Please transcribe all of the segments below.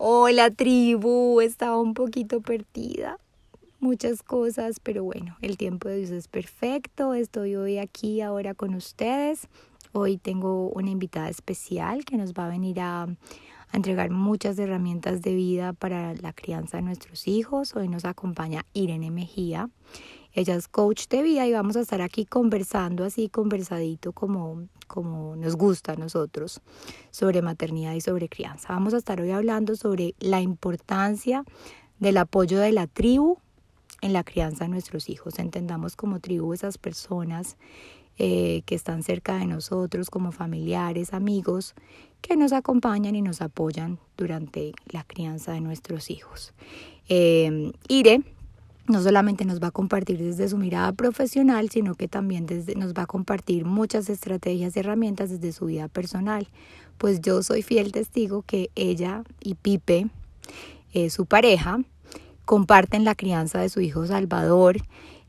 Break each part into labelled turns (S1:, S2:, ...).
S1: Hola tribu, estaba un poquito perdida. Muchas cosas, pero bueno, el tiempo de Dios es perfecto. Estoy hoy aquí ahora con ustedes. Hoy tengo una invitada especial que nos va a venir a, entregar muchas herramientas de vida para la crianza de nuestros hijos. Hoy nos acompaña Irene Mejía. Ella es coach de vida y vamos a estar aquí conversando así, conversadito como, como nos gusta a nosotros, sobre maternidad y sobre crianza. Vamos a estar hoy hablando sobre la importancia del apoyo de la tribu en la crianza de nuestros hijos. Entendamos como tribu esas personas eh, que están cerca de nosotros, como familiares, amigos, que nos acompañan y nos apoyan durante la crianza de nuestros hijos. Eh, Ire no solamente nos va a compartir desde su mirada profesional, sino que también nos va a compartir muchas estrategias y herramientas desde su vida personal. Pues yo soy fiel testigo que ella y Pipe, eh, su pareja, comparten la crianza de su hijo Salvador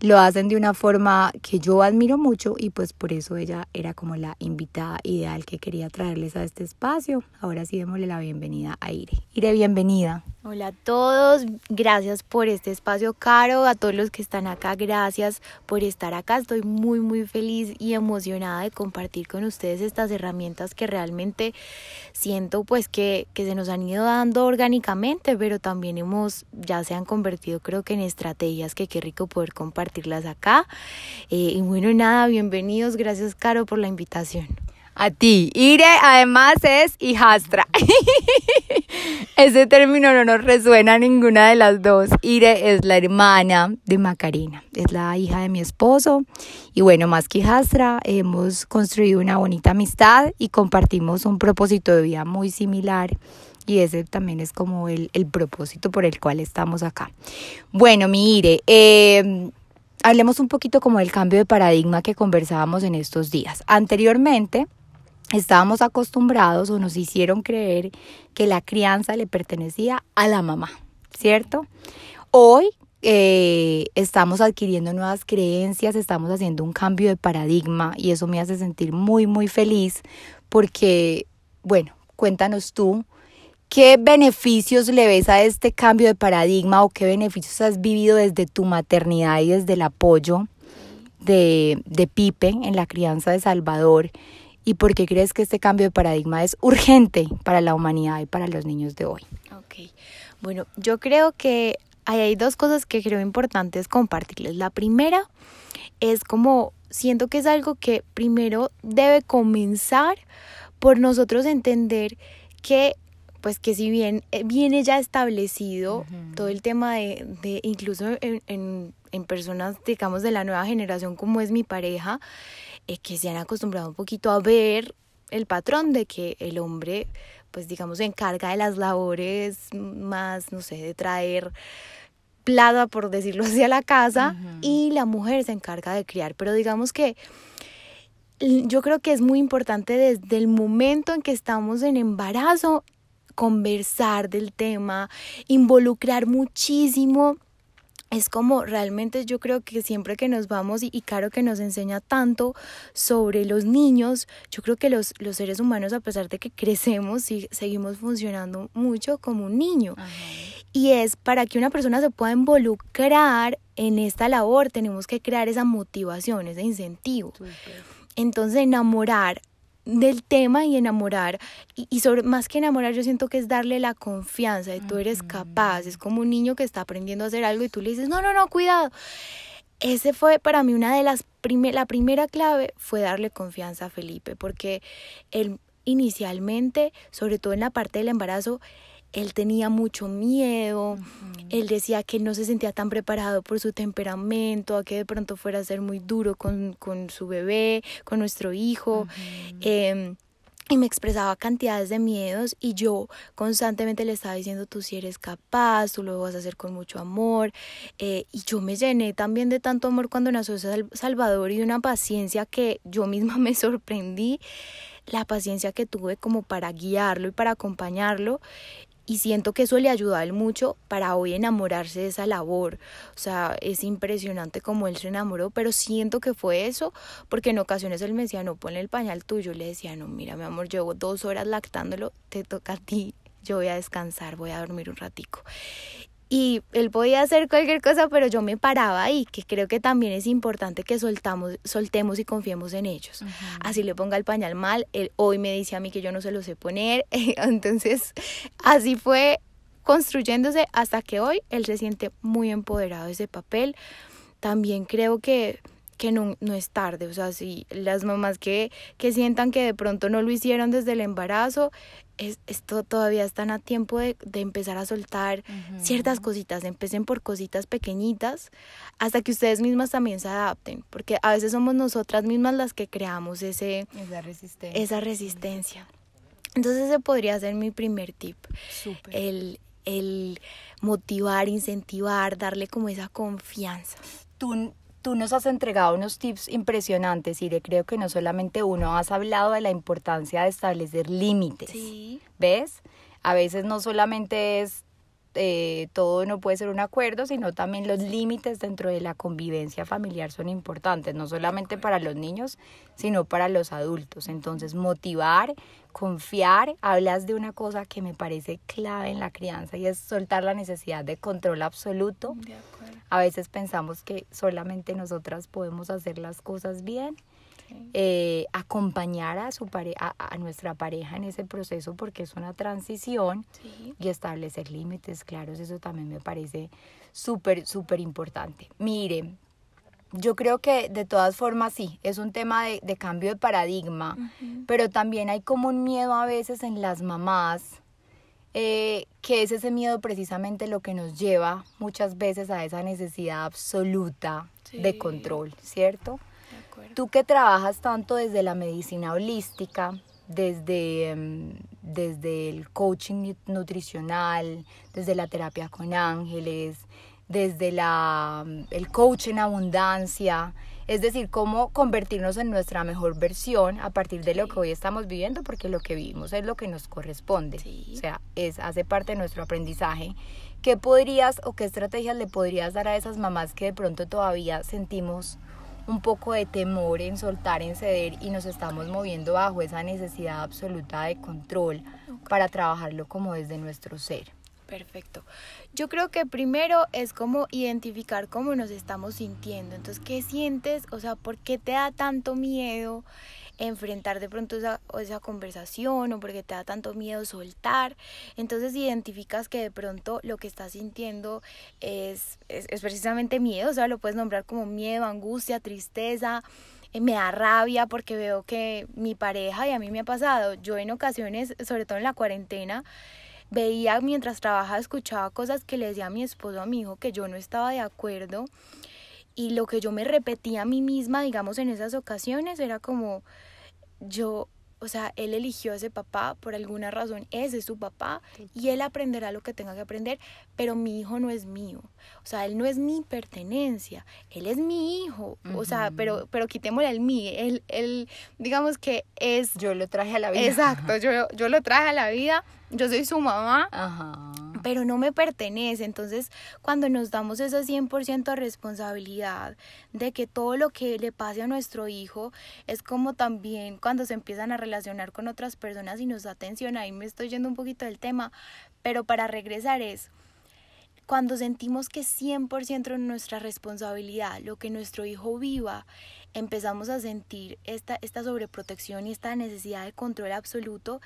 S1: lo hacen de una forma que yo admiro mucho y pues por eso ella era como la invitada ideal que quería traerles a este espacio. Ahora sí démosle la bienvenida a Ire. Ire, bienvenida.
S2: Hola a todos, gracias por este espacio caro, a todos los que están acá, gracias por estar acá. Estoy muy muy feliz y emocionada de compartir con ustedes estas herramientas que realmente siento pues que, que se nos han ido dando orgánicamente, pero también hemos, ya se han convertido creo que en estrategias que qué rico poder compartirlas acá. Eh, y bueno, nada, bienvenidos, gracias Caro por la invitación.
S1: A ti. Ire además es hijastra. Ese término no nos resuena a ninguna de las dos. Ire es la hermana de Macarena, es la hija de mi esposo. Y bueno, más que hijastra, hemos construido una bonita amistad y compartimos un propósito de vida muy similar. Y ese también es como el, propósito por el cual estamos acá. Bueno, mi Ire, eh, hablemos un poquito como del cambio de paradigma que conversábamos en estos días. Anteriormente, estábamos acostumbrados o nos hicieron creer que la crianza le pertenecía a la mamá, ¿cierto? Hoy eh, estamos adquiriendo nuevas creencias, estamos haciendo un cambio de paradigma y eso me hace sentir muy, muy feliz porque, bueno, cuéntanos tú. ¿Qué beneficios le ves a este cambio de paradigma o qué beneficios has vivido desde tu maternidad y desde el apoyo de, de Pipe en la crianza de Salvador? Y por qué crees que este cambio de paradigma es urgente para la humanidad y para los niños de hoy.
S2: Ok, bueno, yo creo que hay dos cosas que creo importantes compartirles. La primera es como siento que es algo que primero debe comenzar por nosotros entender que pues que si bien eh, viene ya establecido todo el tema de, de incluso en, en, en, personas, digamos, de la nueva generación como es mi pareja, eh, que se han acostumbrado un poquito a ver el patrón de que el hombre, pues digamos, se encarga de las labores más, no sé, de traer plata, por decirlo así, a la casa y la mujer se encarga de criar. Pero digamos que yo creo que es muy importante desde el momento en que estamos en embarazo conversar del tema, involucrar muchísimo es como realmente yo creo que siempre que nos vamos y, Caro que nos enseña tanto sobre los niños, yo creo que los, los seres humanos a pesar de que crecemos y seguimos funcionando mucho como un niño. Y es para que una persona se pueda involucrar en esta labor tenemos que crear esa motivación, ese incentivo. Entonces enamorar del tema y enamorar. Y, sobre más que enamorar, yo siento que es darle la confianza de tú eres capaz. Es como un niño que está aprendiendo a hacer algo y tú le dices, no, no, no, cuidado. Ese fue para mí una de las primeras, la primera clave fue darle confianza a Felipe, porque él inicialmente, sobre todo en la parte del embarazo, él tenía mucho miedo, él decía que no se sentía tan preparado por su temperamento, a que de pronto fuera a ser muy duro con, con su bebé, con nuestro hijo. Em, y me expresaba cantidades de miedos y yo constantemente le estaba diciendo tú si eres capaz, tú lo vas a hacer con mucho amor eh, y yo me llené también de tanto amor cuando nació Salvador y de una paciencia que yo misma me sorprendí la paciencia que tuve como para guiarlo y para acompañarlo y siento que eso le ayudó a él mucho para hoy enamorarse de esa labor. O sea, es impresionante como él se enamoró, pero siento que fue eso, porque en ocasiones él me decía, no, ponle el pañal tuyo. Le decía, no, mira, mi amor, llevo dos horas lactándolo, te toca a ti yo voy a descansar, voy a dormir un ratico. Y él podía hacer cualquier cosa, pero yo me paraba ahí, que creo que también es importante que soltamos, soltemos y confiemos en ellos. Así le ponga el pañal mal, él hoy me dice a mí que yo no se lo sé poner, entonces así fue construyéndose hasta que hoy él se siente muy empoderado de ese papel. También creo que que no, no es tarde, o sea, si las mamás que, que sientan que de pronto no lo hicieron desde el embarazo, es, esto todavía están a tiempo de, de empezar a soltar ciertas cositas, empecen por cositas pequeñitas hasta que ustedes mismas también se adapten, porque a veces somos nosotras mismas las que creamos ese,
S1: esa resistencia.
S2: Esa resistencia. Entonces ese podría ser mi primer tip. El, el motivar, incentivar, darle como esa confianza.
S1: Tú tú nos has entregado unos tips impresionantes y creo que no solamente uno, has hablado de la importancia de establecer límites.
S2: Sí.
S1: ¿Ves? A veces no solamente es eh, todo no puede ser un acuerdo, sino también los límites dentro de la convivencia familiar son importantes, no solamente para los niños, sino para los adultos. Entonces, motivar, confiar, hablas de una cosa que me parece clave en la crianza y es soltar la necesidad de control absoluto. A veces pensamos que solamente nosotras podemos hacer las cosas bien. Eh, acompañar a, su pare a, a, nuestra pareja en ese proceso porque es una transición y establecer límites claros, eso también me parece súper, súper importante. Mire, yo creo que de todas formas sí, es un tema de, de cambio de paradigma, pero también hay como un miedo a veces en las mamás eh, que es ese miedo precisamente lo que nos lleva muchas veces a esa necesidad absoluta de control, ¿cierto? Tú que trabajas tanto desde la medicina holística, desde, em, desde el coaching nutricional, desde la terapia con ángeles, desde la, el coaching en abundancia, es decir, cómo convertirnos en nuestra mejor versión a partir de lo que hoy estamos viviendo, porque lo que vivimos es lo que nos corresponde. O sea, es, hace parte de nuestro aprendizaje. ¿Qué podrías o qué estrategias le podrías dar a esas mamás que de pronto todavía sentimos un poco de temor en soltar, en ceder y nos estamos moviendo bajo esa necesidad absoluta de control para trabajarlo como desde nuestro ser?
S2: Perfecto. Yo creo que primero es como identificar cómo nos estamos sintiendo. Entonces, ¿qué sientes? O sea, ¿por qué te da tanto miedo enfrentar de pronto esa, conversación o porque te da tanto miedo soltar? Entonces, identificas que de pronto lo que estás sintiendo es, es, es precisamente miedo. O sea, lo puedes nombrar como miedo, angustia, tristeza eh, me da rabia porque veo que mi pareja y a mí me ha pasado, yo en ocasiones, sobre todo en la cuarentena, veía mientras trabajaba, escuchaba cosas que le decía a mi esposo, a mi hijo, que yo no estaba de acuerdo. Y lo que yo me repetía a mí misma, digamos, en esas ocasiones, era como, yo o sea, él eligió a ese papá por alguna razón, ese es su papá y él aprenderá lo que tenga que aprender, pero mi hijo no es mío. O sea, él no es mi pertenencia, él es mi hijo. O sea, pero pero quitémosle el mí, él él digamos que es
S1: yo lo traje a la vida.
S2: Exacto, yo yo lo traje a la vida, yo soy su mamá. Ajá pero no me pertenece. Entonces, cuando nos damos esa 100% responsabilidad de que todo lo que le pase a nuestro hijo es como también cuando se empiezan a relacionar con otras personas y nos da atención, ahí me estoy yendo un poquito del tema, pero para regresar es cuando sentimos que 100% es nuestra responsabilidad, lo que nuestro hijo viva, empezamos a sentir esta, esta sobreprotección y esta necesidad de control absoluto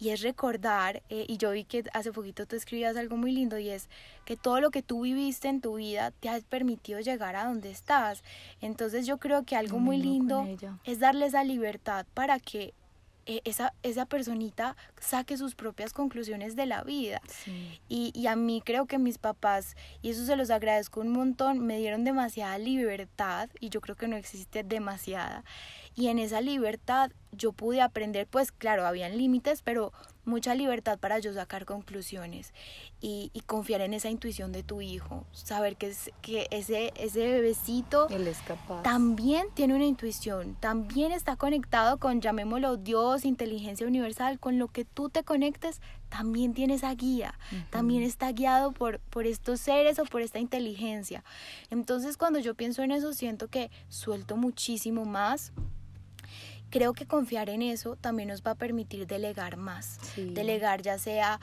S2: y es recordar, eh, y yo vi que hace poquito tú escribías algo muy lindo y es que todo lo que tú viviste en tu vida te ha permitido llegar a donde estás. Entonces yo creo que algo muy lindo es darle esa libertad para que e, esa, esa personita saque sus propias conclusiones de la vida. Y, y, a mí creo que mis papás, y eso se los agradezco un montón, me dieron demasiada libertad y yo creo que no existe demasiada. Y en esa libertad yo pude aprender, pues claro, habían límites, pero mucha libertad para yo sacar conclusiones y, y, confiar en esa intuición de tu hijo, saber que, es, que ese, ese bebecito también tiene una intuición, también está conectado con, llamémoslo Dios, inteligencia universal, con lo que tú te conectes, también tiene esa guía, también está guiado por, por estos seres o por esta inteligencia. Entonces cuando yo pienso en eso, siento que suelto muchísimo más creo que confiar en eso también nos va a permitir delegar más. Delegar ya sea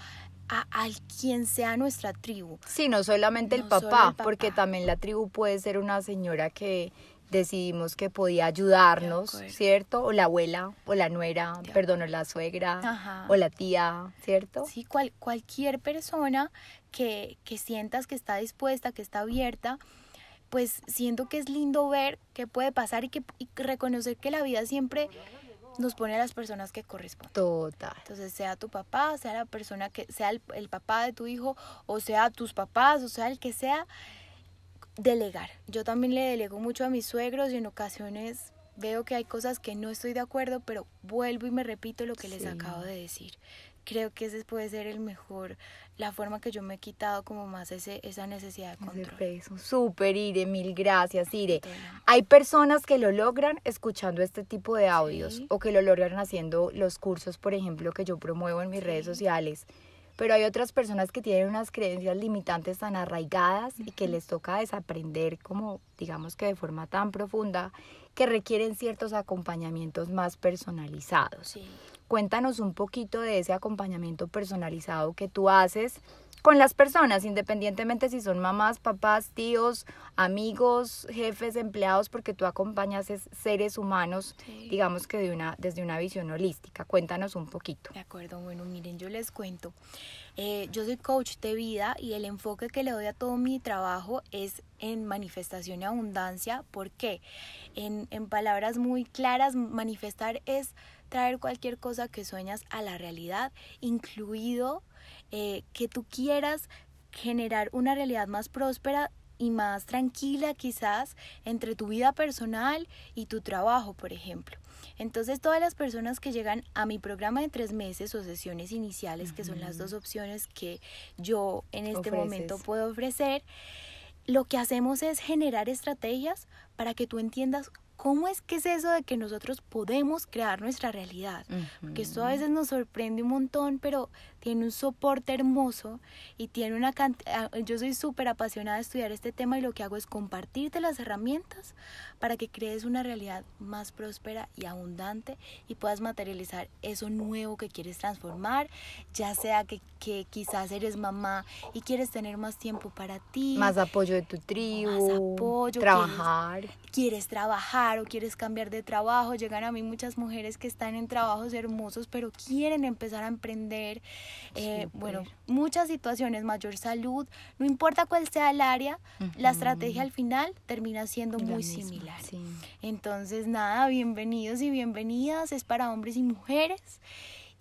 S2: a, quien sea nuestra tribu.
S1: Sí, no solamente el, papá, porque también la tribu puede ser una señora que decidimos que podía ayudarnos, ¿cierto? O la abuela, o la nuera, perdón, o la suegra, o la tía, ¿cierto?
S2: Sí, cual, cualquier persona que, que sientas que está dispuesta, que está abierta, pues siento que es lindo ver qué puede pasar y, que, y reconocer que la vida siempre nos pone a las personas que corresponden.
S1: Total.
S2: Entonces, sea tu papá, sea la persona que, sea el, papá de tu hijo, o sea tus papás, o sea el que sea, delegar. Yo también le delego mucho a mis suegros y en ocasiones veo que hay cosas que no estoy de acuerdo, pero vuelvo y me repito lo que les acabo de decir creo que ese puede ser el mejor, la forma que yo me he quitado como más ese, esa necesidad de control.
S1: Peso. Súper, Ire, mil gracias, Ire. Hay personas que lo logran escuchando este tipo de audios o que lo logran haciendo los cursos, por ejemplo, que yo promuevo en mis redes sociales. Pero hay otras personas que tienen unas creencias limitantes tan arraigadas y que les toca desaprender como, digamos que de forma tan profunda, que requieren ciertos acompañamientos más personalizados. Sí. Cuéntanos un poquito de ese acompañamiento personalizado que tú haces con las personas, independientemente si son mamás, papás, tíos, amigos, jefes, empleados, porque tú acompañas seres humanos, digamos que de una, desde una visión holística. Cuéntanos un poquito.
S2: De acuerdo, bueno, miren, yo les cuento. Eh, yo soy coach de vida y el enfoque que le doy a todo mi trabajo es en manifestación y abundancia. ¿Por qué? En, en palabras muy claras, manifestar es traer cualquier cosa que sueñas a la realidad, incluido eh, que tú quieras generar una realidad más próspera y más tranquila quizás entre tu vida personal y tu trabajo, por ejemplo. Entonces todas las personas que llegan a mi programa de tres meses o sesiones iniciales, que son las dos opciones que yo en este momento puedo ofrecer, lo que hacemos es generar estrategias para que tú entiendas ¿Cómo es que es eso de que nosotros podemos crear nuestra realidad? Porque esto a veces nos sorprende un montón, pero tiene un soporte hermoso y tiene una cantidad, yo soy súper apasionada de estudiar este tema y lo que hago es compartirte las herramientas para que crees una realidad más próspera y abundante y puedas materializar eso nuevo que quieres transformar, ya sea que, que quizás eres mamá y quieres tener más tiempo para ti.
S1: Más apoyo de tu tribu. Más apoyo. Trabajar.
S2: Quieres, quieres trabajar o quieres cambiar de trabajo. Llegan a mí muchas mujeres que están en trabajos hermosos pero quieren empezar a emprender eh, bueno, muchas situaciones, mayor salud, no importa cuál sea el área, la estrategia al final termina siendo muy similar. Entonces, nada, bienvenidos y bienvenidas, es para hombres y mujeres.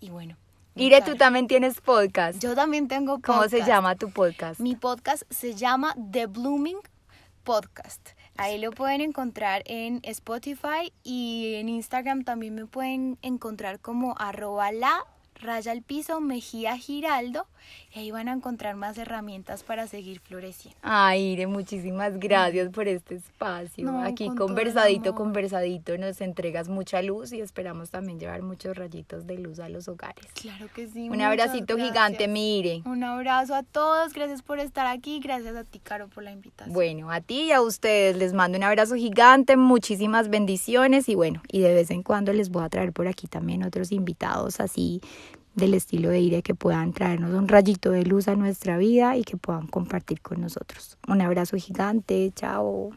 S2: Y bueno,
S1: Ire, tú también tienes podcast.
S2: Yo también tengo
S1: podcast. ¿Cómo se llama tu podcast?
S2: Mi podcast se llama The Blooming Podcast. Ahí lo pueden encontrar en Spotify y en Instagram también me pueden encontrar como arroba la raya al piso Mejía Giraldo y ahí van a encontrar más herramientas para seguir floreciendo.
S1: Ay, Ire, muchísimas gracias por este espacio. Aquí conversadito, conversadito, nos entregas mucha luz y esperamos también llevar muchos rayitos de luz a los hogares.
S2: Claro que sí.
S1: Un abracito gigante, mire.
S2: Un abrazo a todos, gracias por estar aquí, gracias a ti, Caro, por la invitación.
S1: Bueno, a ti y a ustedes les mando un abrazo gigante, muchísimas bendiciones y bueno, y de vez en cuando les voy a traer por aquí también otros invitados así del estilo de Ire que puedan traernos un rayito de luz a nuestra vida y que puedan compartir con nosotros. Un abrazo gigante, chao.